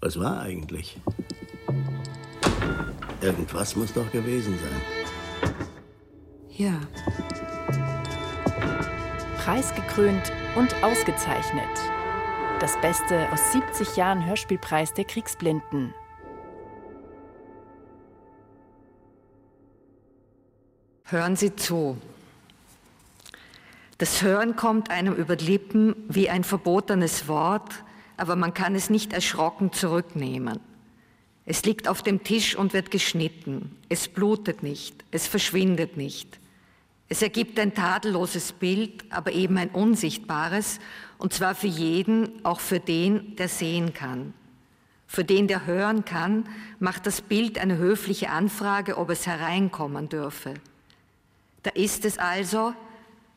Was war eigentlich? Irgendwas muss doch gewesen sein. Ja. Preisgekrönt und ausgezeichnet. Das Beste aus 70 Jahren Hörspielpreis der Kriegsblinden. Hören Sie zu. Das Hören kommt einem über die Lippen wie ein verbotenes Wort, aber man kann es nicht erschrocken zurücknehmen. Es liegt auf dem Tisch und wird geschnitten. Es blutet nicht, es verschwindet nicht. Es ergibt ein tadelloses Bild, aber eben ein unsichtbares, und zwar für jeden, auch für den, der sehen kann. Für den, der hören kann, macht das Bild eine höfliche Anfrage, ob es hereinkommen dürfe. Da ist es also,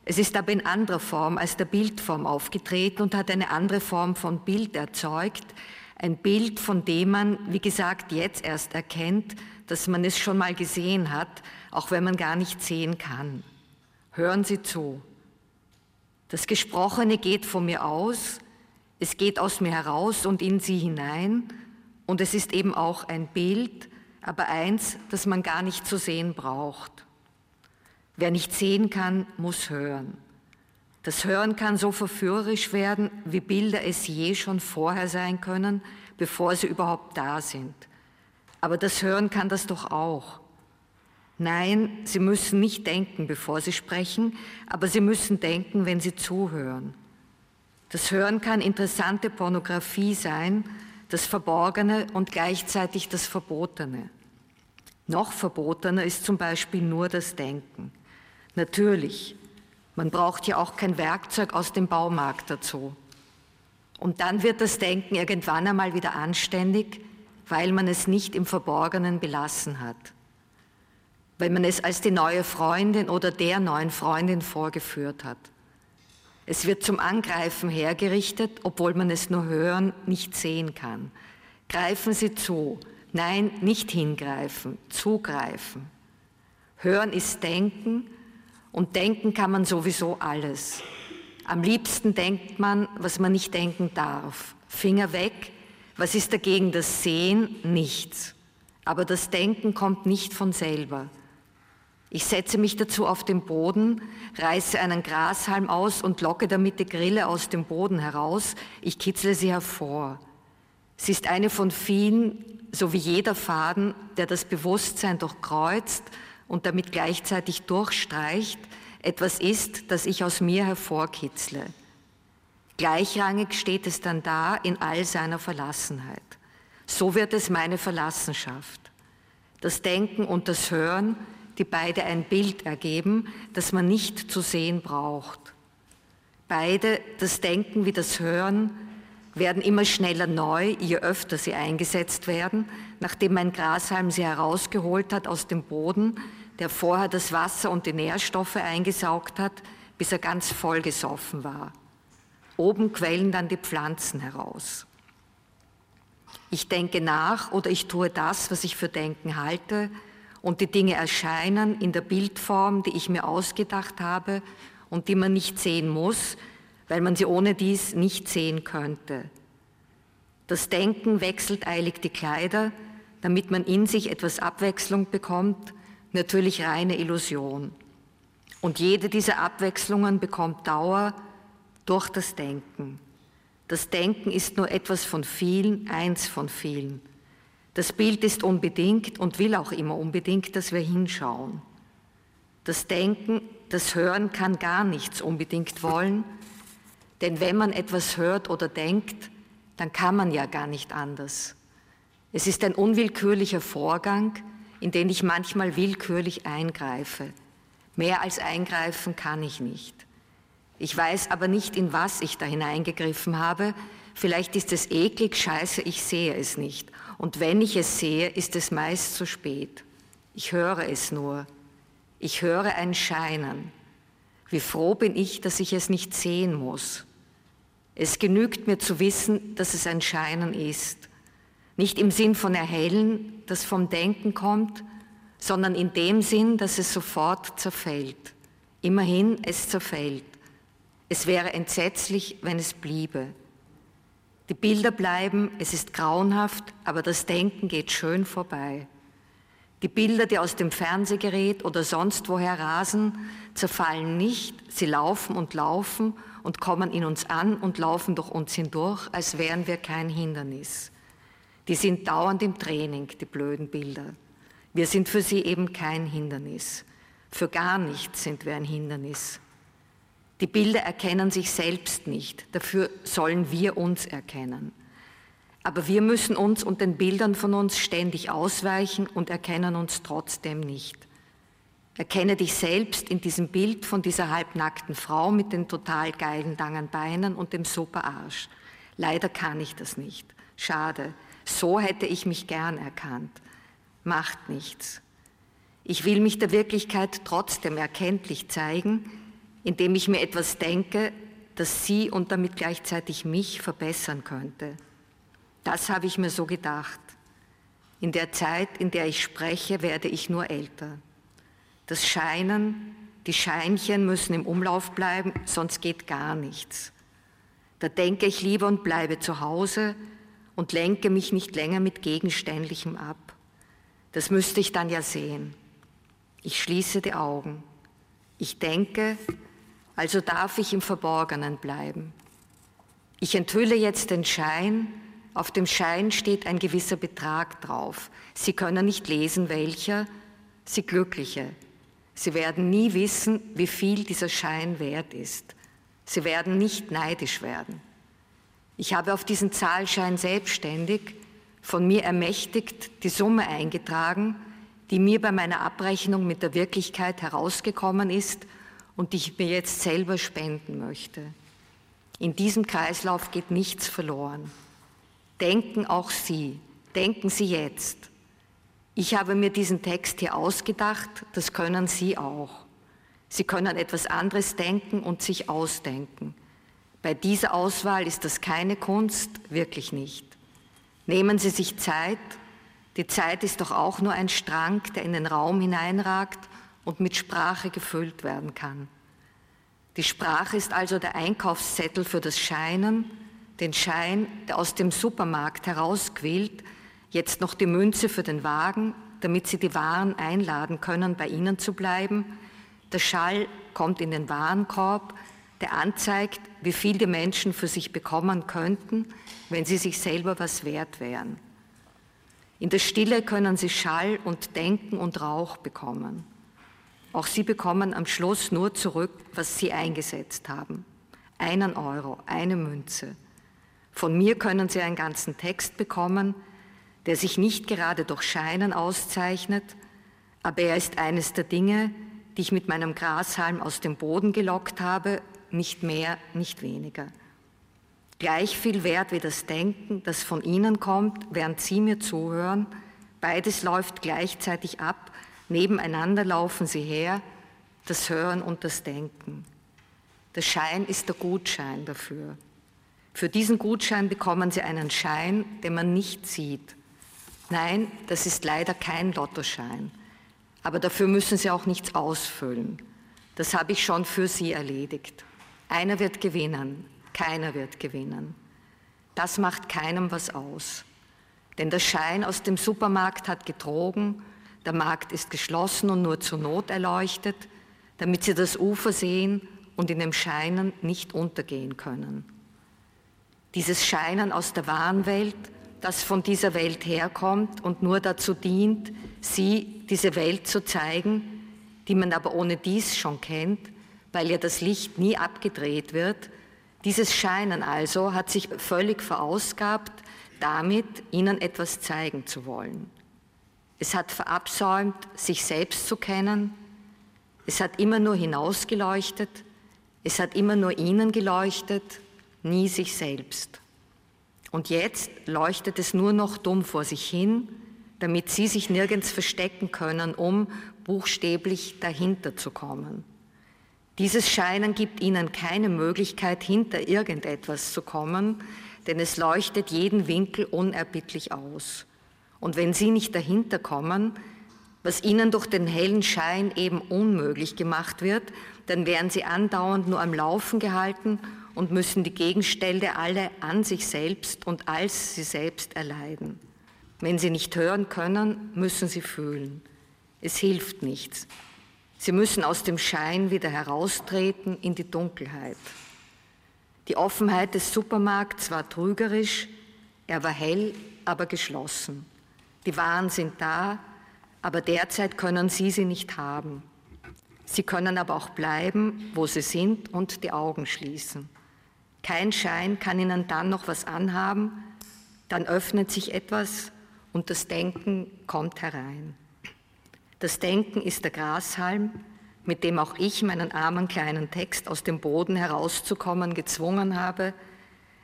es ist aber in anderer Form als der Bildform aufgetreten und hat eine andere Form von Bild erzeugt. Ein Bild, von dem man, wie gesagt, jetzt erst erkennt, dass man es schon mal gesehen hat, auch wenn man gar nicht sehen kann. Hören Sie zu. Das Gesprochene geht von mir aus, es geht aus mir heraus und in Sie hinein und es ist eben auch ein Bild, aber eins, das man gar nicht zu sehen braucht. Wer nicht sehen kann, muss hören. Das Hören kann so verführerisch werden, wie Bilder es je schon vorher sein können, bevor sie überhaupt da sind. Aber das Hören kann das doch auch. Nein, Sie müssen nicht denken, bevor Sie sprechen, aber Sie müssen denken, wenn Sie zuhören. Das Hören kann interessante Pornografie sein, das Verborgene und gleichzeitig das Verbotene. Noch verbotener ist zum Beispiel nur das Denken. Natürlich, man braucht ja auch kein Werkzeug aus dem Baumarkt dazu. Und dann wird das Denken irgendwann einmal wieder anständig, weil man es nicht im Verborgenen belassen hat. Weil man es als die neue Freundin oder der neuen Freundin vorgeführt hat. Es wird zum Angreifen hergerichtet, obwohl man es nur hören, nicht sehen kann. Greifen Sie zu. Nein, nicht hingreifen, zugreifen. Hören ist Denken und denken kann man sowieso alles. Am liebsten denkt man, was man nicht denken darf. Finger weg. Was ist dagegen das Sehen? Nichts. Aber das Denken kommt nicht von selber. Ich setze mich dazu auf den Boden, reiße einen Grashalm aus und locke damit die Grille aus dem Boden heraus. Ich kitzle sie hervor. Sie ist eine von vielen, so wie jeder Faden, der das Bewusstsein durchkreuzt und damit gleichzeitig durchstreicht, etwas ist, das ich aus mir hervorkitzle. Gleichrangig steht es dann da in all seiner Verlassenheit. So wird es meine Verlassenschaft. Das Denken und das Hören, die beide ein Bild ergeben, das man nicht zu sehen braucht. Beide, das Denken wie das Hören, werden immer schneller neu, je öfter sie eingesetzt werden, nachdem ein Grashalm sie herausgeholt hat aus dem Boden, der vorher das Wasser und die Nährstoffe eingesaugt hat, bis er ganz vollgesoffen war. Oben quellen dann die Pflanzen heraus. Ich denke nach oder ich tue das, was ich für Denken halte, und die Dinge erscheinen in der Bildform, die ich mir ausgedacht habe und die man nicht sehen muss, weil man sie ohne dies nicht sehen könnte. Das Denken wechselt eilig die Kleider, damit man in sich etwas Abwechslung bekommt natürlich reine Illusion. Und jede dieser Abwechslungen bekommt Dauer durch das Denken. Das Denken ist nur etwas von vielen, eins von vielen. Das Bild ist unbedingt und will auch immer unbedingt, dass wir hinschauen. Das Denken, das Hören kann gar nichts unbedingt wollen, denn wenn man etwas hört oder denkt, dann kann man ja gar nicht anders. Es ist ein unwillkürlicher Vorgang, in den ich manchmal willkürlich eingreife. Mehr als eingreifen kann ich nicht. Ich weiß aber nicht, in was ich da hineingegriffen habe. Vielleicht ist es eklig, scheiße, ich sehe es nicht. Und wenn ich es sehe, ist es meist zu spät. Ich höre es nur. Ich höre ein Scheinen. Wie froh bin ich, dass ich es nicht sehen muss. Es genügt mir zu wissen, dass es ein Scheinen ist. Nicht im Sinn von erhellen, das vom Denken kommt, sondern in dem Sinn, dass es sofort zerfällt. Immerhin, es zerfällt. Es wäre entsetzlich, wenn es bliebe. Die Bilder bleiben, es ist grauenhaft, aber das Denken geht schön vorbei. Die Bilder, die aus dem Fernsehgerät oder sonst woher rasen, zerfallen nicht, sie laufen und laufen und kommen in uns an und laufen durch uns hindurch, als wären wir kein Hindernis. Die sind dauernd im Training, die blöden Bilder. Wir sind für sie eben kein Hindernis. Für gar nichts sind wir ein Hindernis. Die Bilder erkennen sich selbst nicht, dafür sollen wir uns erkennen. Aber wir müssen uns und den Bildern von uns ständig ausweichen und erkennen uns trotzdem nicht. Erkenne dich selbst in diesem Bild von dieser halbnackten Frau mit den total geilen langen Beinen und dem super Arsch. Leider kann ich das nicht. Schade. So hätte ich mich gern erkannt. Macht nichts. Ich will mich der Wirklichkeit trotzdem erkenntlich zeigen, indem ich mir etwas denke, das sie und damit gleichzeitig mich verbessern könnte. Das habe ich mir so gedacht. In der Zeit, in der ich spreche, werde ich nur älter. Das Scheinen, die Scheinchen müssen im Umlauf bleiben, sonst geht gar nichts. Da denke ich lieber und bleibe zu Hause und lenke mich nicht länger mit Gegenständlichem ab. Das müsste ich dann ja sehen. Ich schließe die Augen. Ich denke, also darf ich im Verborgenen bleiben. Ich enthülle jetzt den Schein, auf dem Schein steht ein gewisser Betrag drauf. Sie können nicht lesen, welcher, Sie Glückliche. Sie werden nie wissen, wie viel dieser Schein wert ist. Sie werden nicht neidisch werden. Ich habe auf diesen Zahlschein selbstständig, von mir ermächtigt, die Summe eingetragen, die mir bei meiner Abrechnung mit der Wirklichkeit herausgekommen ist und die ich mir jetzt selber spenden möchte. In diesem Kreislauf geht nichts verloren. Denken auch Sie, denken Sie jetzt. Ich habe mir diesen Text hier ausgedacht, das können Sie auch. Sie können etwas anderes denken und sich ausdenken. Bei dieser Auswahl ist das keine Kunst, wirklich nicht. Nehmen Sie sich Zeit. Die Zeit ist doch auch nur ein Strang, der in den Raum hineinragt und mit Sprache gefüllt werden kann. Die Sprache ist also der Einkaufszettel für das Scheinen, den Schein, der aus dem Supermarkt herausquillt, jetzt noch die Münze für den Wagen, damit Sie die Waren einladen können, bei Ihnen zu bleiben. Der Schall kommt in den Warenkorb, der anzeigt, wie viel die Menschen für sich bekommen könnten, wenn sie sich selber was wert wären. In der Stille können Sie Schall und Denken und Rauch bekommen. Auch Sie bekommen am Schluss nur zurück, was Sie eingesetzt haben. Einen Euro, eine Münze. Von mir können Sie einen ganzen Text bekommen, der sich nicht gerade durch Scheinen auszeichnet, aber er ist eines der Dinge, die ich mit meinem Grashalm aus dem Boden gelockt habe, nicht mehr, nicht weniger. Gleich viel wert wie das Denken, das von Ihnen kommt, während Sie mir zuhören, beides läuft gleichzeitig ab, nebeneinander laufen sie her, das Hören und das Denken. Der Schein ist der Gutschein dafür. Für diesen Gutschein bekommen Sie einen Schein, den man nicht sieht. Nein, das ist leider kein Lottoschein. Aber dafür müssen Sie auch nichts ausfüllen. Das habe ich schon für Sie erledigt. Einer wird gewinnen, keiner wird gewinnen. Das macht keinem was aus. Denn der Schein aus dem Supermarkt hat getrogen, der Markt ist geschlossen und nur zur Not erleuchtet, damit Sie das Ufer sehen und in dem Scheinen nicht untergehen können. Dieses Scheinen aus der wahren Welt, das von dieser Welt herkommt und nur dazu dient, sie, diese Welt zu zeigen, die man aber ohne dies schon kennt, weil ja das Licht nie abgedreht wird. Dieses Scheinen also hat sich völlig verausgabt, damit ihnen etwas zeigen zu wollen. Es hat verabsäumt, sich selbst zu kennen. Es hat immer nur hinausgeleuchtet. Es hat immer nur ihnen geleuchtet nie sich selbst. Und jetzt leuchtet es nur noch dumm vor sich hin, damit sie sich nirgends verstecken können, um buchstäblich dahinter zu kommen. Dieses Scheinen gibt ihnen keine Möglichkeit, hinter irgendetwas zu kommen, denn es leuchtet jeden Winkel unerbittlich aus. Und wenn sie nicht dahinter kommen, was ihnen durch den hellen Schein eben unmöglich gemacht wird, dann werden sie andauernd nur am Laufen gehalten und müssen die Gegenstände alle an sich selbst und als sie selbst erleiden. Wenn sie nicht hören können, müssen sie fühlen. Es hilft nichts. Sie müssen aus dem Schein wieder heraustreten in die Dunkelheit. Die Offenheit des Supermarkts war trügerisch, er war hell, aber geschlossen. Die Waren sind da, aber derzeit können Sie sie nicht haben. Sie können aber auch bleiben, wo Sie sind und die Augen schließen. Kein Schein kann Ihnen dann noch was anhaben, dann öffnet sich etwas und das Denken kommt herein. Das Denken ist der Grashalm, mit dem auch ich meinen armen kleinen Text aus dem Boden herauszukommen gezwungen habe.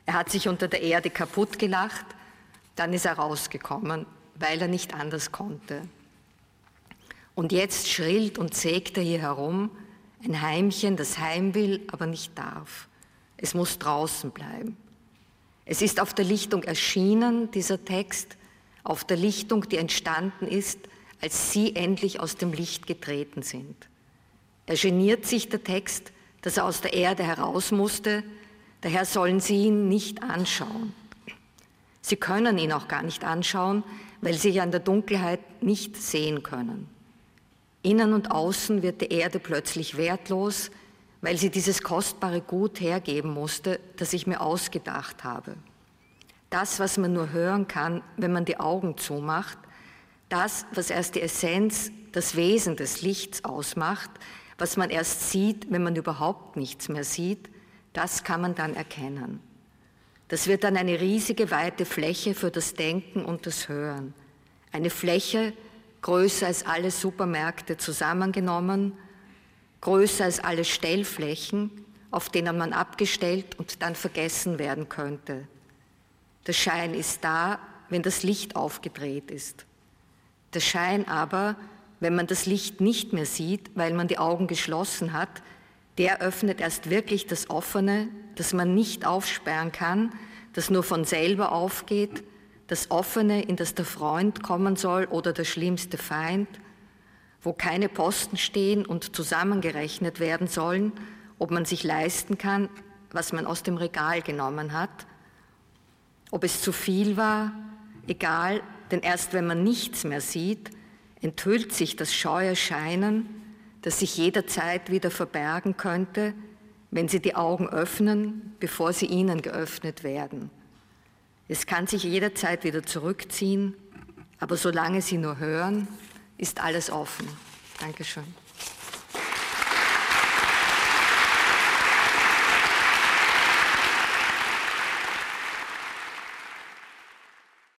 Er hat sich unter der Erde kaputt gelacht, dann ist er rausgekommen, weil er nicht anders konnte. Und jetzt schrillt und sägt er hier herum, ein Heimchen, das heim will, aber nicht darf. Es muss draußen bleiben. Es ist auf der Lichtung erschienen, dieser Text, auf der Lichtung, die entstanden ist, als Sie endlich aus dem Licht getreten sind. Er geniert sich der Text, dass er aus der Erde heraus musste, daher sollen Sie ihn nicht anschauen. Sie können ihn auch gar nicht anschauen, weil Sie ja in der Dunkelheit nicht sehen können. Innen und außen wird die Erde plötzlich wertlos, weil sie dieses kostbare Gut hergeben musste, das ich mir ausgedacht habe. Das, was man nur hören kann, wenn man die Augen zumacht, das, was erst die Essenz, das Wesen des Lichts ausmacht, was man erst sieht, wenn man überhaupt nichts mehr sieht, das kann man dann erkennen. Das wird dann eine riesige weite Fläche für das Denken und das Hören. Eine Fläche größer als alle Supermärkte zusammengenommen, größer als alle Stellflächen, auf denen man abgestellt und dann vergessen werden könnte. Der Schein ist da, wenn das Licht aufgedreht ist. Der Schein aber, wenn man das Licht nicht mehr sieht, weil man die Augen geschlossen hat, der öffnet erst wirklich das Offene, das man nicht aufsperren kann, das nur von selber aufgeht, das Offene, in das der Freund kommen soll oder der schlimmste Feind, wo keine Posten stehen und zusammengerechnet werden sollen, ob man sich leisten kann, was man aus dem Regal genommen hat, ob es zu viel war, egal, denn erst wenn man nichts mehr sieht, enthüllt sich das scheue Scheinen, das sich jederzeit wieder verbergen könnte, wenn Sie die Augen öffnen, bevor sie Ihnen geöffnet werden. Es kann sich jederzeit wieder zurückziehen, aber solange Sie nur hören, ist alles offen. Dankeschön.